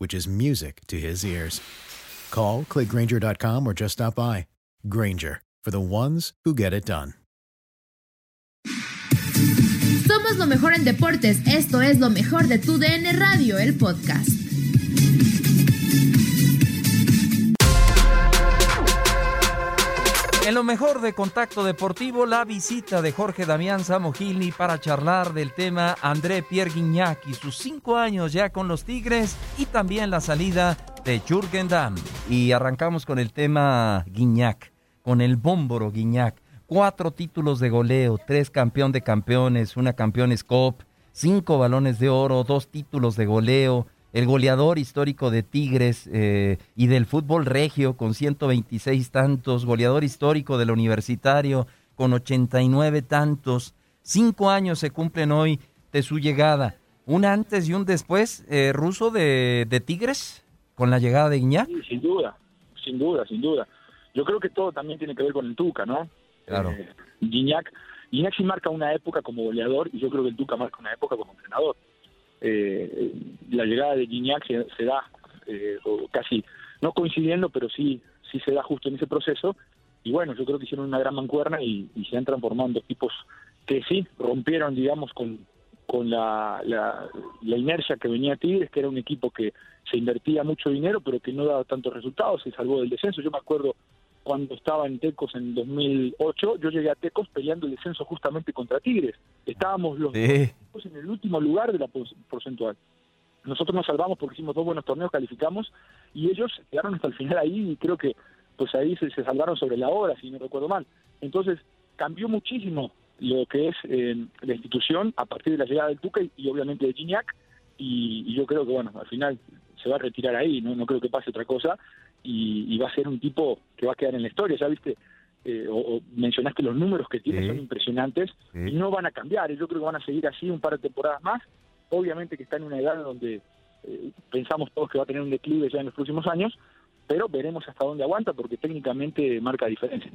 which is music to his ears. Call, clickgranger.com, or just stop by. Granger, for the ones who get it done. Somos lo mejor en deportes. Esto es lo mejor de tu DN Radio, el podcast. En lo mejor de Contacto Deportivo, la visita de Jorge Damián Samogilny para charlar del tema André Pierre Guignac y sus cinco años ya con los Tigres y también la salida de Jürgen Damm. Y arrancamos con el tema Guignac, con el bómboro Guignac. Cuatro títulos de goleo, tres campeón de campeones, una campeones COP, cinco balones de oro, dos títulos de goleo, el goleador histórico de Tigres eh, y del fútbol regio con 126 tantos, goleador histórico del universitario con 89 tantos. Cinco años se cumplen hoy de su llegada. Un antes y un después, eh, ruso de, de, Tigres, con la llegada de Iñak. Sí, sin duda, sin duda, sin duda. Yo creo que todo también tiene que ver con el Tuca, ¿no? Claro. Eh, sí marca una época como goleador y yo creo que el Tuca marca una época como entrenador. Eh, la llegada de Gignac se, se da eh, casi no coincidiendo, pero sí sí se da justo en ese proceso. Y bueno, yo creo que hicieron una gran mancuerna y, se han transformado tipos que sí rompieron, digamos, con, con la, la, la, inercia que venía Tigres, que era un equipo que se invertía mucho dinero, pero que no daba tantos resultados, se salvó del descenso. Yo me acuerdo cuando estaba en Tecos en 2008, yo llegué a Tecos peleando el descenso justamente contra Tigres. Estábamos los sí. dos en el último lugar de la porcentual. Nosotros nos salvamos porque hicimos dos buenos torneos, calificamos, y ellos quedaron hasta el final ahí y creo que pues ahí se, se salvaron sobre la hora, si no recuerdo mal. Entonces cambió muchísimo lo que es eh, la institución a partir de la llegada del Tuca y, y obviamente de Gignac, y, y, yo creo que bueno, al final se va a retirar ahí, no, no creo que pase otra cosa, y, y, va a ser un tipo que va a quedar en la historia. Ya viste, eh, o, o mencionás que los números que tiene son impresionantes y no van a cambiar. Yo creo que van a seguir así un par de temporadas más. Obviamente que está en una edad donde eh, pensamos todos que va a tener un declive ya en los próximos años, pero veremos hasta dónde aguanta porque técnicamente marca diferencia.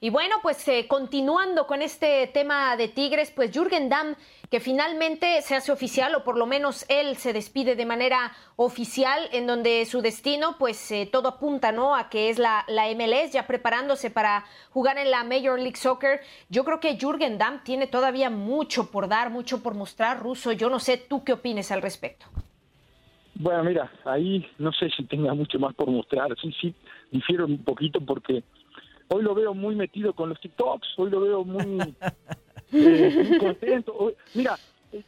Y bueno, pues eh, continuando con este tema de Tigres, pues Jürgen Damm, que finalmente se hace oficial, o por lo menos él se despide de manera oficial, en donde su destino, pues eh, todo apunta, ¿no? A que es la, la, MLS, ya preparándose para jugar en la Major League Soccer. Yo creo que Jürgen Damm tiene todavía mucho por dar, mucho por mostrar, Ruso. Yo no sé tú qué opines al respecto. Bueno, mira, ahí no sé si tenga mucho más por mostrar. Sí, sí, difiero un poquito porque hoy lo veo muy metido con los TikToks, hoy lo veo muy, eh, muy contento. Hoy, mira, eh,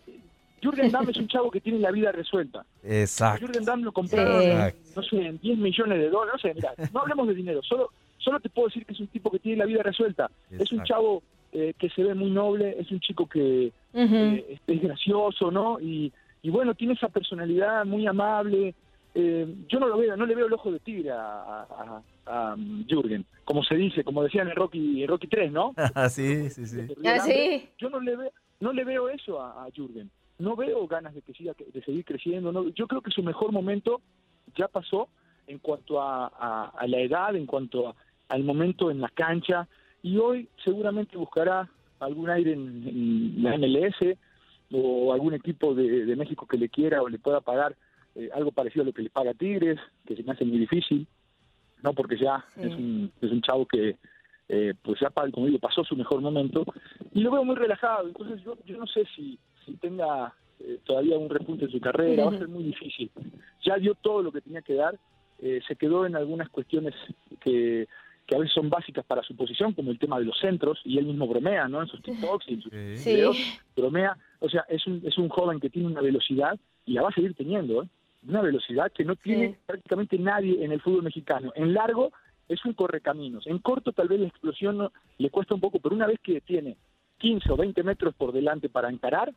Jürgen Damm es un chavo que tiene la vida resuelta. Exacto. Jürgen Damm lo compraron, no sé, en 10 millones de dólares. No sé, mira, no hablemos de dinero, solo, solo te puedo decir que es un tipo que tiene la vida resuelta. Exacto. Es un chavo eh, que se ve muy noble, es un chico que uh -huh. eh, es gracioso, ¿no? Y, y, bueno, tiene esa personalidad muy amable. Eh, yo no lo veo, no le veo el ojo de tigre a, a, a Jürgen, como se dice, como decían en Rocky, en Rocky 3, ¿no? sí, sí, sí. Ah, sí. Yo no le veo, no le veo eso a, a Jürgen. No veo ganas de que siga, de seguir creciendo. No, yo creo que su mejor momento ya pasó en cuanto a, a, a la edad, en cuanto a, al momento en la cancha, y hoy seguramente buscará algún aire en, en la MLS o algún equipo de, de, México que le quiera o le pueda pagar eh, algo parecido a lo que le paga Tigres, que se me hace muy difícil, no porque ya sí. es, un, es un chavo que eh, pues ya como digo pasó su mejor momento y lo veo muy relajado, entonces yo, yo no sé si, si tenga eh, todavía un repunte en su carrera, uh -huh. va a ser muy difícil. Ya dio todo lo que tenía que dar, eh, se quedó en algunas cuestiones que que a veces son básicas para su posición, como el tema de los centros, y él mismo bromea, ¿no? En sus TikToks y en sus sí. videos, bromea. O sea, es un, es un joven que tiene una velocidad, y la va a seguir teniendo, ¿eh? Una velocidad que no tiene sí. prácticamente nadie en el fútbol mexicano. En largo es un correcaminos. En corto tal vez la explosión no, le cuesta un poco, pero una vez que tiene 15 o 20 metros por delante para encarar,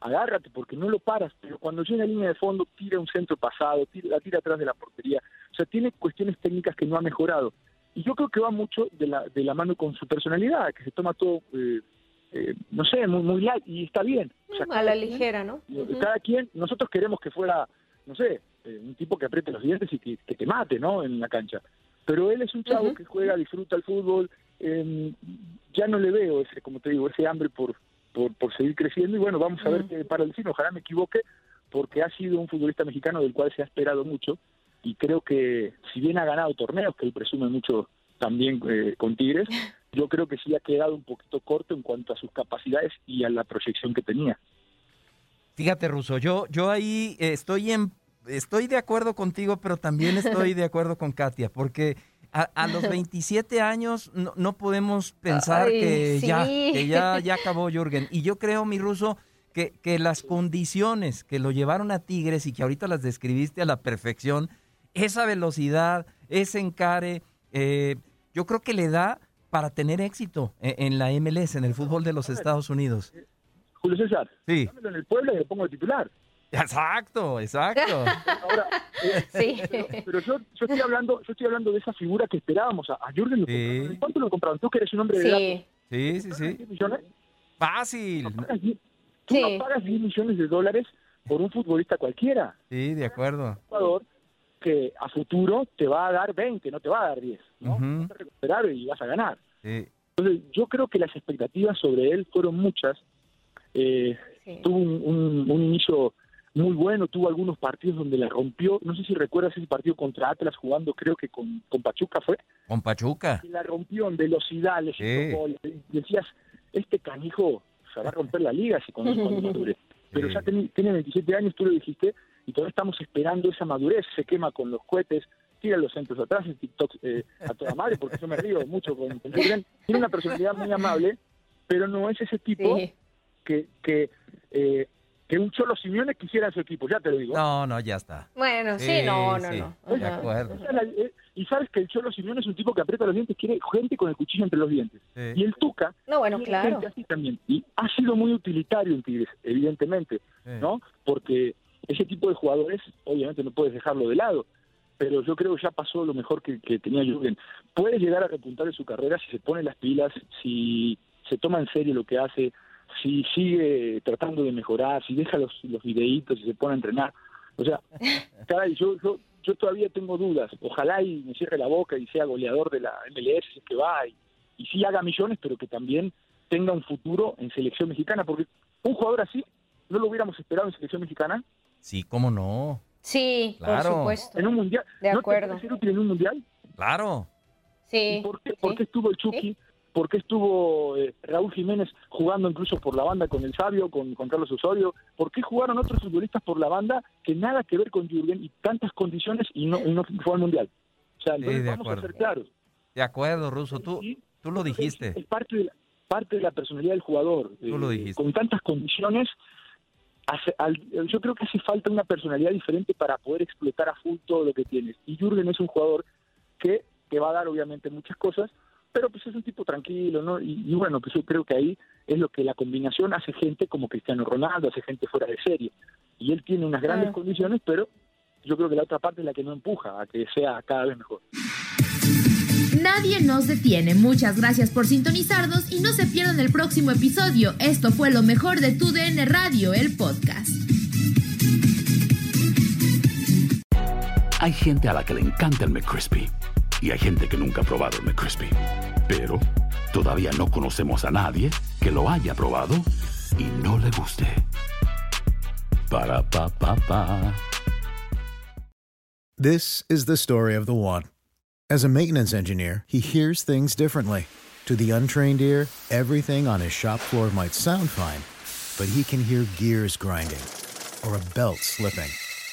agárrate porque no lo paras, pero cuando llega a línea de fondo tira un centro pasado, tira, la tira atrás de la portería. O sea, tiene cuestiones técnicas que no ha mejorado y yo creo que va mucho de la, de la mano con su personalidad, que se toma todo, eh, eh, no sé, muy, muy light, y está bien. O sea, a la ligera, ¿no? Cada quien, nosotros queremos que fuera, no sé, eh, un tipo que apriete los dientes y que, que, te mate, ¿no? En la cancha. Pero él es un chavo uh -huh. que juega, disfruta el fútbol, eh, ya no le veo ese, como te digo, ese hambre por, por, por seguir creciendo, y bueno, vamos a uh -huh. ver qué para el destino, ojalá me equivoque, porque ha sido un futbolista mexicano del cual se ha esperado mucho, y creo que si bien ha ganado torneos, que él presume mucho también eh, con Tigres, yo creo que sí ha quedado un poquito corto en cuanto a sus capacidades y a la proyección que tenía. Fíjate, Russo, yo, yo ahí estoy en estoy de acuerdo contigo, pero también estoy de acuerdo con Katia, porque a, a los 27 años no, no podemos pensar Ay, que, sí. ya, que ya, ya acabó Jürgen. Y yo creo, mi Russo, que, que las condiciones que lo llevaron a Tigres y que ahorita las describiste a la perfección, esa velocidad, ese encare, eh, yo creo que le da para tener éxito en, en, la MLS, en el fútbol de los Estados Unidos. Julio César, sí. en el pueblo y le pongo el titular. Exacto, exacto. Ahora, eh, sí. Pero, pero yo, yo, estoy hablando, yo estoy hablando de esa figura que esperábamos. A, a Jürgen lo sí. ¿Cuánto lo compraron? Tú que eres un hombre de sí. Sí, sí, sí. millones? Fácil. No pagas, tú sí. no pagas 10 millones de dólares por un futbolista cualquiera. Sí, de acuerdo. Un jugador que a futuro te va a dar 20, no te va a dar 10, ¿no? Uh -huh. Vas a recuperar y vas a ganar. Sí. Entonces, yo creo que las expectativas sobre él fueron muchas. Eh, sí. Tuvo un, un, un, inicio muy bueno, tuvo algunos partidos donde la rompió. No sé si recuerdas ese partido contra Atlas jugando, creo que con, con Pachuca fue. Con Pachuca. Y la rompió en velocidad, le sí. Decías, este canijo se va a romper la liga si con cuando madure. Pero sí. ya tiene, tiene 27 años, tú lo dijiste, y todavía estamos esperando esa madurez, se quema con los cohetes, tira los centros atrás en TikTok eh, a toda madre, porque yo me río mucho con, con Tiene una personalidad muy amable, pero no es ese tipo sí. Que, que, eh, que un Cholo Simeone quisiera en su equipo, ya te lo digo. No, no, ya está. Bueno, sí, sí no, no, sí, no. De acuerdo. Eh, y sabes que el Cholo Simeone es un tipo que aprieta los dientes, quiere gente con el cuchillo entre los dientes. Y el Tuca, no, bueno, claro. así también. Y ha sido muy utilitario en Tigres, evidentemente, ¿no? Porque ese tipo de jugadores, obviamente no puedes dejarlo de lado. pero yo creo que ya pasó lo mejor que, que tenía Jürgen. Puede llegar a repuntar en su carrera si se pone las pilas, si se toma en serio lo que hace, si sigue tratando de mejorar, si deja los, los videitos y se pone a entrenar. O sea, caray, yo, yo, yo todavía tengo dudas. Ojalá y me cierre la boca y sea goleador de la MLS, que va, y, y sí haga millones, pero que también tenga un futuro en selección mexicana, porque un jugador así no lo hubiéramos esperado en selección mexicana. Sí, cómo no. Sí, Claro. por supuesto. En un mundial. De ¿No te acuerdo. útil en un mundial? Claro. Sí. ¿Por qué, por qué estuvo el Chucky? ¿Por qué estuvo eh, Raúl Jiménez jugando incluso por la banda con el Sabio, con, con Carlos Osorio? ¿Por qué jugaron otros futbolistas por la banda que nada que ver con Jürgen y tantas condiciones y no, y no fue al mundial? O sea, entonces vamos acuerdo. a ser claros. De acuerdo, Ruso. Tú, tú lo dijiste. Es parte de la, parte de la personalidad del jugador. Tú lo Eh, dijiste. Con tantas condiciones, hace- al- yo creo que hace falta una personalidad diferente para poder explotar a full todo lo que tienes. Y Jürgen es un jugador que te va a dar obviamente muchas cosas, pero pues es un tipo tranquilo, ¿no? Y, y bueno, pues yo creo que ahí es lo que la combinación hace gente como Cristiano Ronaldo, hace gente fuera de serie. Y él tiene unas grandes Ah. condiciones, pero yo creo que la otra parte es la que no empuja a que sea cada vez mejor. Nadie nos detiene. Muchas gracias por sintonizarnos y no se pierdan el próximo episodio. Esto fue lo mejor de tu DN Radio, el podcast. Hay gente a la que le encanta el McCrispy y hay gente que nunca ha probado el McCrispy. Pero todavía no conocemos a nadie que lo haya probado y no le guste. Para pa pa pa. This is the story of the one. As a maintenance engineer, he hears things differently. To the untrained ear, everything on his shop floor might sound fine, but he can hear gears grinding or a belt slipping.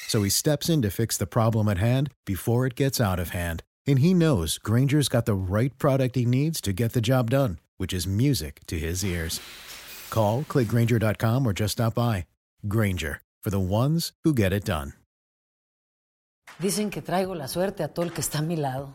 So he steps in to fix the problem at hand before it gets out of hand. And he knows Granger's got the right product he needs to get the job done, which is music to his ears. Call, click Granger.com, or just stop by. Granger, for the ones who get it done. Dicen que traigo la suerte a todo el que está a mi lado.